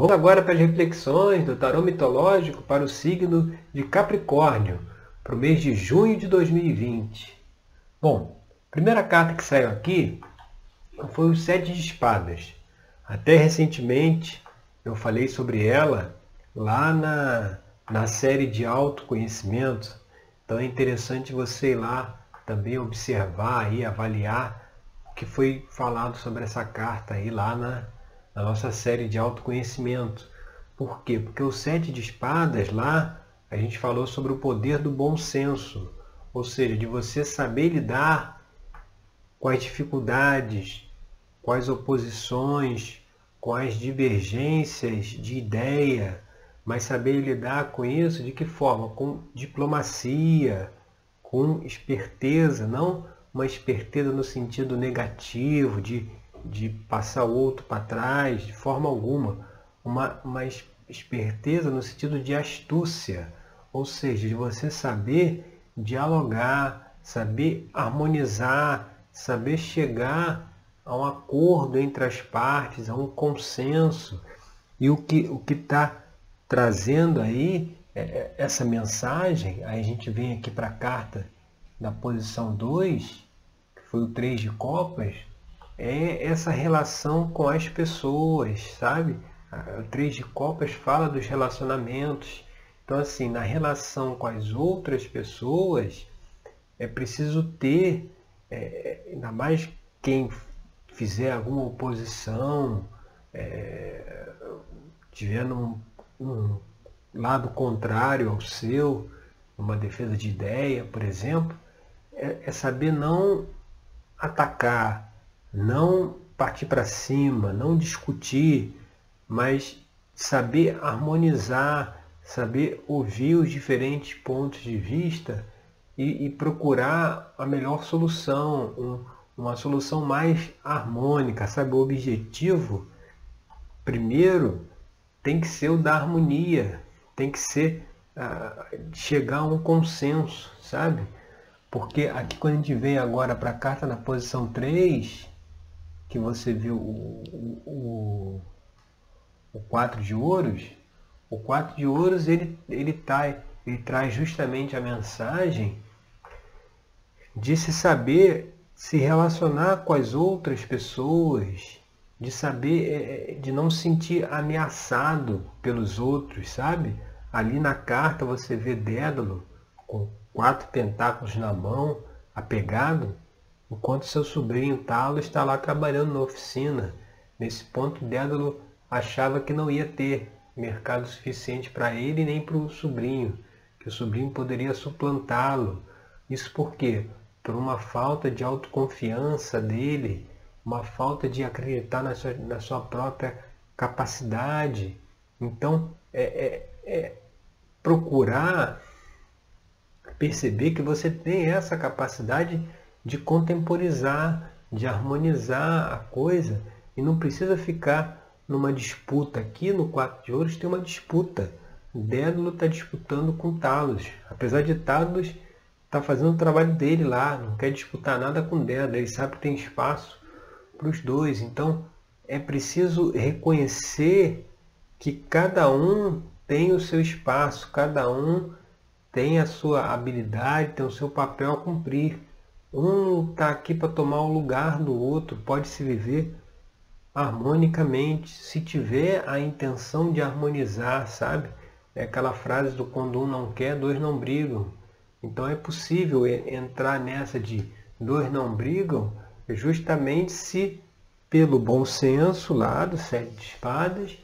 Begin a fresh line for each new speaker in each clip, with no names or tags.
Vamos agora para as reflexões do tarô mitológico para o signo de Capricórnio, para o mês de junho de 2020. Bom, a primeira carta que saiu aqui foi o Sete de Espadas. Até recentemente eu falei sobre ela lá na, na série de autoconhecimento. Então é interessante você ir lá também observar e avaliar o que foi falado sobre essa carta aí lá na, na nossa série de autoconhecimento. Por quê? Porque o Sete de Espadas lá a gente falou sobre o poder do bom senso, ou seja, de você saber lidar com as dificuldades, com as oposições, com as divergências de ideia, mas saber lidar com isso de que forma? Com diplomacia, com esperteza, não uma esperteza no sentido negativo, de, de passar o outro para trás, de forma alguma. Uma, uma esperteza no sentido de astúcia, ou seja, de você saber dialogar, saber harmonizar, saber chegar a um acordo entre as partes, a um consenso. E o que o está trazendo aí é, é, essa mensagem, aí a gente vem aqui para a carta da posição 2, que foi o 3 de copas, é essa relação com as pessoas, sabe? O 3 de copas fala dos relacionamentos. Então, assim, na relação com as outras pessoas, é preciso ter, é, ainda mais quem fizer alguma oposição, é, tiver num, num lado contrário ao seu, uma defesa de ideia, por exemplo, é, é saber não atacar, não partir para cima, não discutir, mas saber harmonizar, saber ouvir os diferentes pontos de vista e, e procurar a melhor solução, um, uma solução mais harmônica, sabe? O objetivo, primeiro, tem que ser o da harmonia, tem que ser uh, chegar a um consenso, sabe? Porque aqui quando a gente vem agora para a carta na posição 3, que você viu o, o, o 4 de ouros, o 4 de ouros ele, ele, tá, ele traz justamente a mensagem de se saber se relacionar com as outras pessoas, de saber, é, é, de não se sentir ameaçado pelos outros, sabe? Ali na carta você vê Dédalo com quatro pentáculos na mão, apegado, enquanto seu sobrinho Talo está lá trabalhando na oficina. Nesse ponto, Dédalo achava que não ia ter mercado suficiente para ele nem para o sobrinho, que o sobrinho poderia suplantá-lo. Isso por quê? por uma falta de autoconfiança dele, uma falta de acreditar na sua, na sua própria capacidade. Então, é, é, é procurar perceber que você tem essa capacidade de contemporizar, de harmonizar a coisa e não precisa ficar numa disputa. Aqui no quatro de ouros tem uma disputa. Dédalo está disputando com Talos. Apesar de Talos está fazendo o trabalho dele lá, não quer disputar nada com o Deda, ele sabe que tem espaço para os dois. Então é preciso reconhecer que cada um tem o seu espaço, cada um tem a sua habilidade, tem o seu papel a cumprir. Um está aqui para tomar o lugar do outro, pode se viver harmonicamente, se tiver a intenção de harmonizar, sabe? É aquela frase do quando um não quer, dois não brigam. Então é possível entrar nessa de dois não brigam justamente se pelo bom senso lá do sete de espadas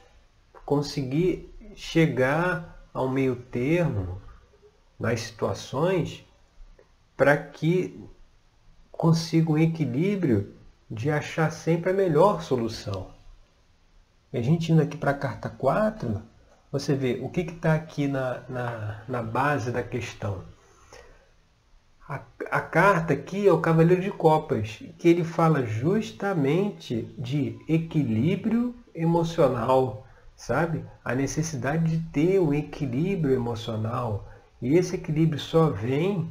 conseguir chegar ao meio termo nas situações para que consiga um equilíbrio de achar sempre a melhor solução. E a gente indo aqui para a carta 4, você vê o que está aqui na, na, na base da questão a, a carta aqui é o Cavaleiro de Copas, que ele fala justamente de equilíbrio emocional, sabe? A necessidade de ter um equilíbrio emocional. E esse equilíbrio só vem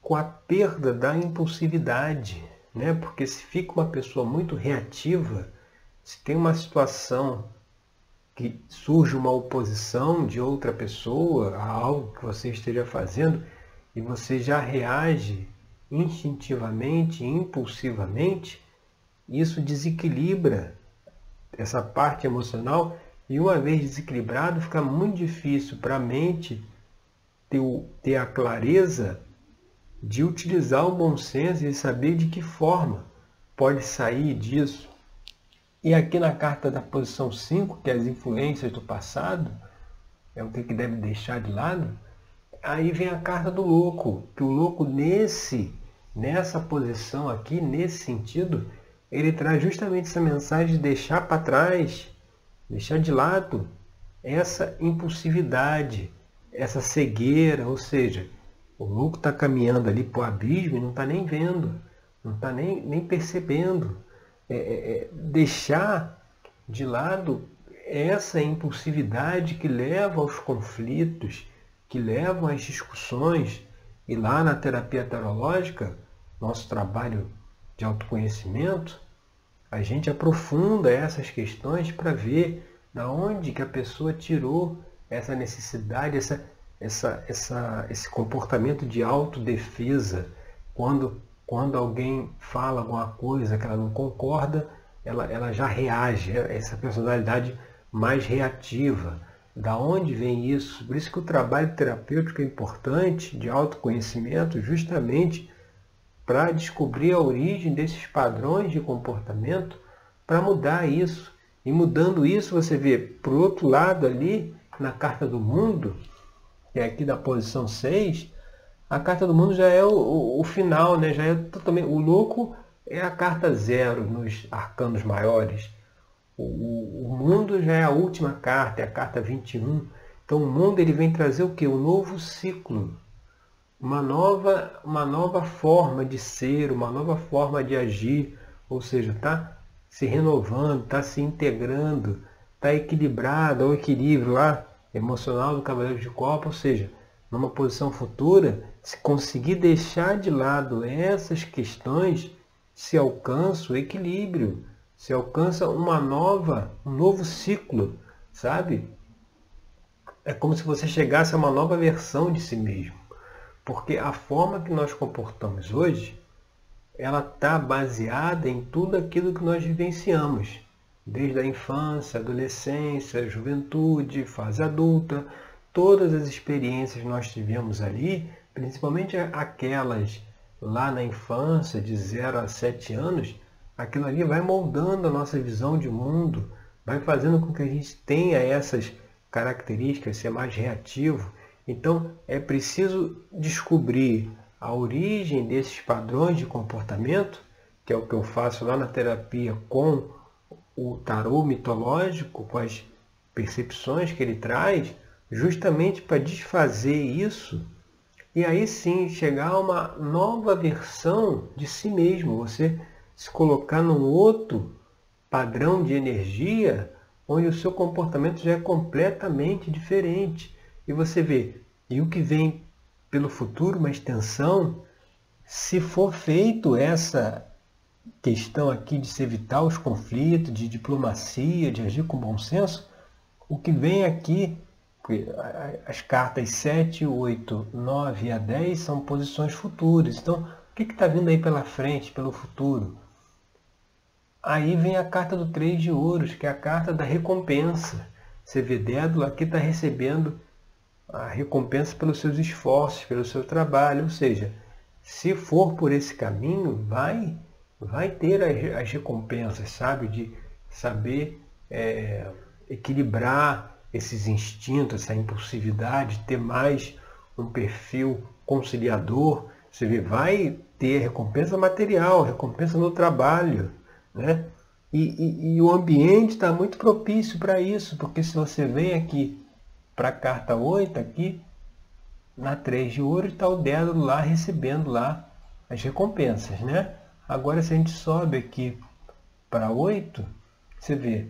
com a perda da impulsividade, né? Porque se fica uma pessoa muito reativa, se tem uma situação que surge uma oposição de outra pessoa a algo que você esteja fazendo e você já reage instintivamente, impulsivamente, isso desequilibra essa parte emocional e uma vez desequilibrado fica muito difícil para a mente ter, ter a clareza de utilizar o bom senso e saber de que forma pode sair disso. E aqui na carta da posição 5, que é as influências do passado, é o que deve deixar de lado, aí vem a carta do louco, que o louco nesse, nessa posição aqui, nesse sentido, ele traz justamente essa mensagem de deixar para trás, deixar de lado essa impulsividade, essa cegueira, ou seja, o louco está caminhando ali para o abismo e não está nem vendo, não está nem, nem percebendo. É, é, é, deixar de lado essa impulsividade que leva aos conflitos, que levam às discussões. E lá na terapia tarológica, nosso trabalho de autoconhecimento, a gente aprofunda essas questões para ver da onde que a pessoa tirou essa necessidade, essa, essa, essa, esse comportamento de autodefesa, quando, quando alguém fala alguma coisa que ela não concorda, ela, ela já reage, é essa personalidade mais reativa. Da onde vem isso? Por isso que o trabalho terapêutico é importante, de autoconhecimento, justamente para descobrir a origem desses padrões de comportamento, para mudar isso. E mudando isso, você vê, por outro lado ali, na carta do mundo, que é aqui da posição 6, a carta do mundo já é o, o, o final, né? já é totalmente. O louco é a carta zero nos arcanos maiores. O, o, mundo já é a última carta, é a carta 21. Então o mundo ele vem trazer o que? Um novo ciclo uma nova, uma nova forma de ser, uma nova forma de agir, ou seja, está se renovando, está se integrando, está equilibrado, ao equilíbrio lá emocional do Cavaleiro de Copa, ou seja, numa posição futura, se conseguir deixar de lado essas questões, se alcança o equilíbrio, se alcança uma nova, um novo ciclo, sabe? É como se você chegasse a uma nova versão de si mesmo. Porque a forma que nós comportamos hoje, ela está baseada em tudo aquilo que nós vivenciamos, desde a infância, adolescência, juventude, fase adulta, todas as experiências nós tivemos ali, principalmente aquelas lá na infância, de 0 a 7 anos, aquilo ali vai moldando a nossa visão de mundo, vai fazendo com que a gente tenha essas características, ser mais reativo, então, é preciso descobrir a origem desses padrões de comportamento, que é o que eu faço lá na terapia com o tarô mitológico, com as percepções que ele traz, justamente para desfazer isso e aí sim chegar a uma nova versão de si mesmo, você se colocar num outro padrão de energia onde o seu comportamento já é completamente diferente. E você vê, e o que vem pelo futuro, uma extensão, se for feito essa questão aqui de se evitar os conflitos, de diplomacia, de agir com bom senso, o que vem aqui, as cartas 7, 8, 9 a 10 são posições futuras. Então, o que está vindo aí pela frente, pelo futuro? Aí vem a carta do três de ouros, que é a carta da recompensa. Você vê Dédalo aqui está recebendo a recompensa pelos seus esforços, pelo seu trabalho. Ou seja, se for por esse caminho, vai, vai ter as, as recompensas, sabe? De saber é, equilibrar esses instintos, essa impulsividade, ter mais um perfil conciliador. Você vê, vai ter recompensa material, recompensa no trabalho, né? E, e, e o ambiente está muito propício para isso, porque se você vem aqui para a carta 8 aqui, na 3 de ouro, está o Dédalo lá recebendo lá as recompensas, né? Agora se a gente sobe aqui para 8, você vê,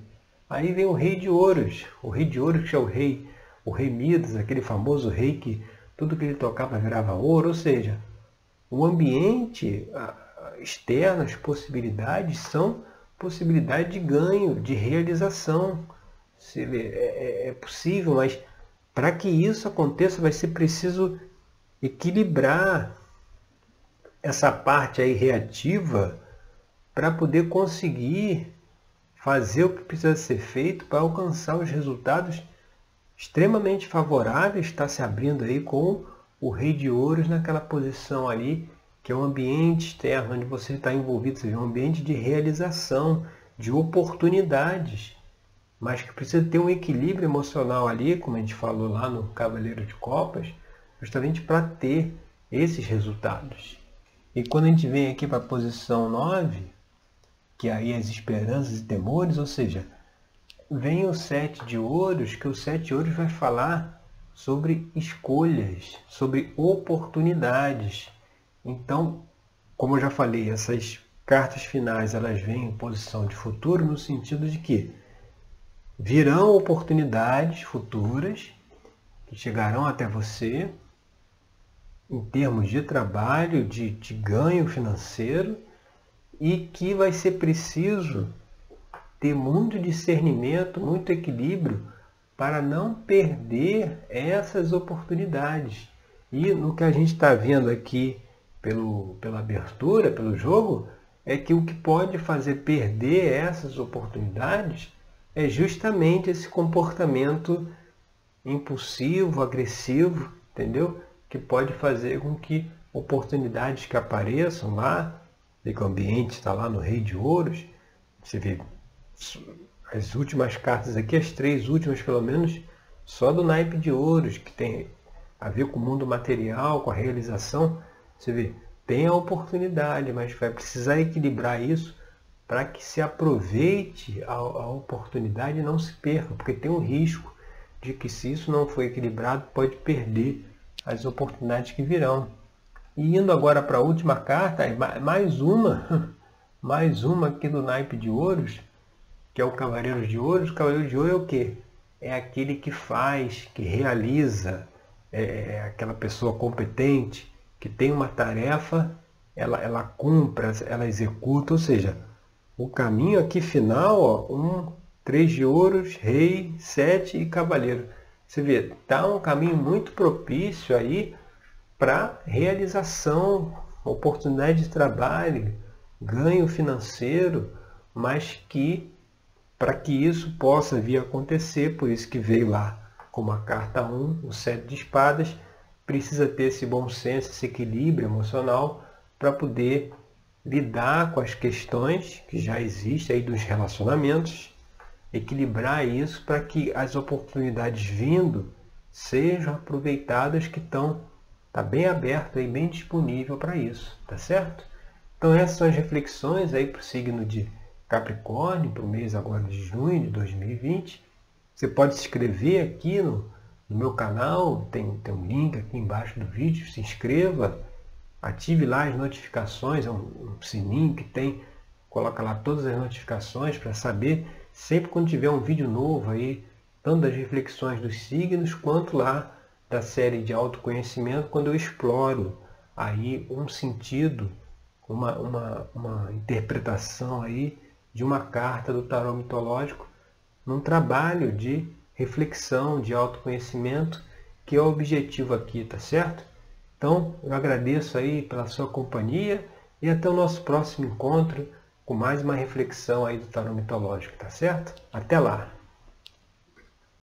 aí vem o rei de ouros, o rei de ouros que é o rei, o rei Midas, aquele famoso rei que tudo que ele tocava virava ouro, ou seja, o ambiente externo, as possibilidades são possibilidade de ganho, de realização, Você vê, é, é, é possível, mas para que isso aconteça vai ser preciso equilibrar essa parte aí reativa para poder conseguir fazer o que precisa ser feito para alcançar os resultados extremamente favoráveis, está se abrindo aí com o rei de ouros naquela posição ali, que é um ambiente externo onde você está envolvido, seja, um ambiente de realização, de oportunidades, mas que precisa ter um equilíbrio emocional ali, como a gente falou lá no Cavaleiro de Copas, justamente para ter esses resultados. E quando a gente vem aqui para a posição 9, que aí as esperanças e temores, ou seja, vem o sete de ouros, que o sete de ouros vai falar sobre escolhas, sobre oportunidades. Então, como eu já falei, essas cartas finais elas vêm em posição de futuro no sentido de que virão oportunidades futuras que chegarão até você em termos de trabalho, de, de ganho financeiro e que vai ser preciso ter muito discernimento, muito equilíbrio para não perder essas oportunidades. E no que a gente está vendo aqui pelo, pela abertura, pelo jogo, é que o que pode fazer perder essas oportunidades é justamente esse comportamento impulsivo, agressivo, entendeu? Que pode fazer com que oportunidades que apareçam lá o ambiente está lá no Rei de Ouros. Você vê as últimas cartas aqui, as três últimas pelo menos, só do naipe de ouros, que tem a ver com o mundo material, com a realização. Você vê, tem a oportunidade, mas vai precisar equilibrar isso para que se aproveite a, a, oportunidade e não se perca, porque tem um risco de que se isso não for equilibrado, pode perder as oportunidades que virão. E indo agora para a última carta, mais uma, mais uma aqui do naipe de ouros, que é o Cavaleiro de Ouros. O Cavaleiro de Ouro é o quê? É aquele que faz, que realiza, é, é aquela pessoa competente, que tem uma tarefa, ela, ela cumpre, ela executa, ou seja, o caminho aqui final, ó, um, três de ouros, rei, sete e cavaleiro. Você vê, tá um caminho muito propício aí para realização, oportunidade de trabalho, ganho financeiro, mas que para que isso possa vir a acontecer, por isso que veio lá como a carta 1, o sete de espadas, precisa ter esse bom senso, esse equilíbrio emocional para poder lidar com as questões que já existem aí dos relacionamentos, equilibrar isso para que as oportunidades vindo sejam aproveitadas que estão Está bem aberto e bem disponível para isso, tá certo? Então essas são as reflexões aí para o signo de Capricórnio, para o mês agora de junho de 2020. Você pode se inscrever aqui no, no meu canal, tem, tem um link aqui embaixo do vídeo, se inscreva, ative lá as notificações, é um, um sininho que tem, coloca lá todas as notificações para saber sempre quando tiver um vídeo novo aí, tanto das reflexões dos signos quanto lá da série de autoconhecimento quando eu exploro aí um sentido, uma, uma, uma interpretação aí de uma carta do tarô mitológico num trabalho de reflexão, de autoconhecimento, que é o objetivo aqui, tá certo? Então, eu agradeço aí pela sua companhia e até o nosso próximo encontro com mais uma reflexão aí do tarô mitológico, tá certo? Até lá!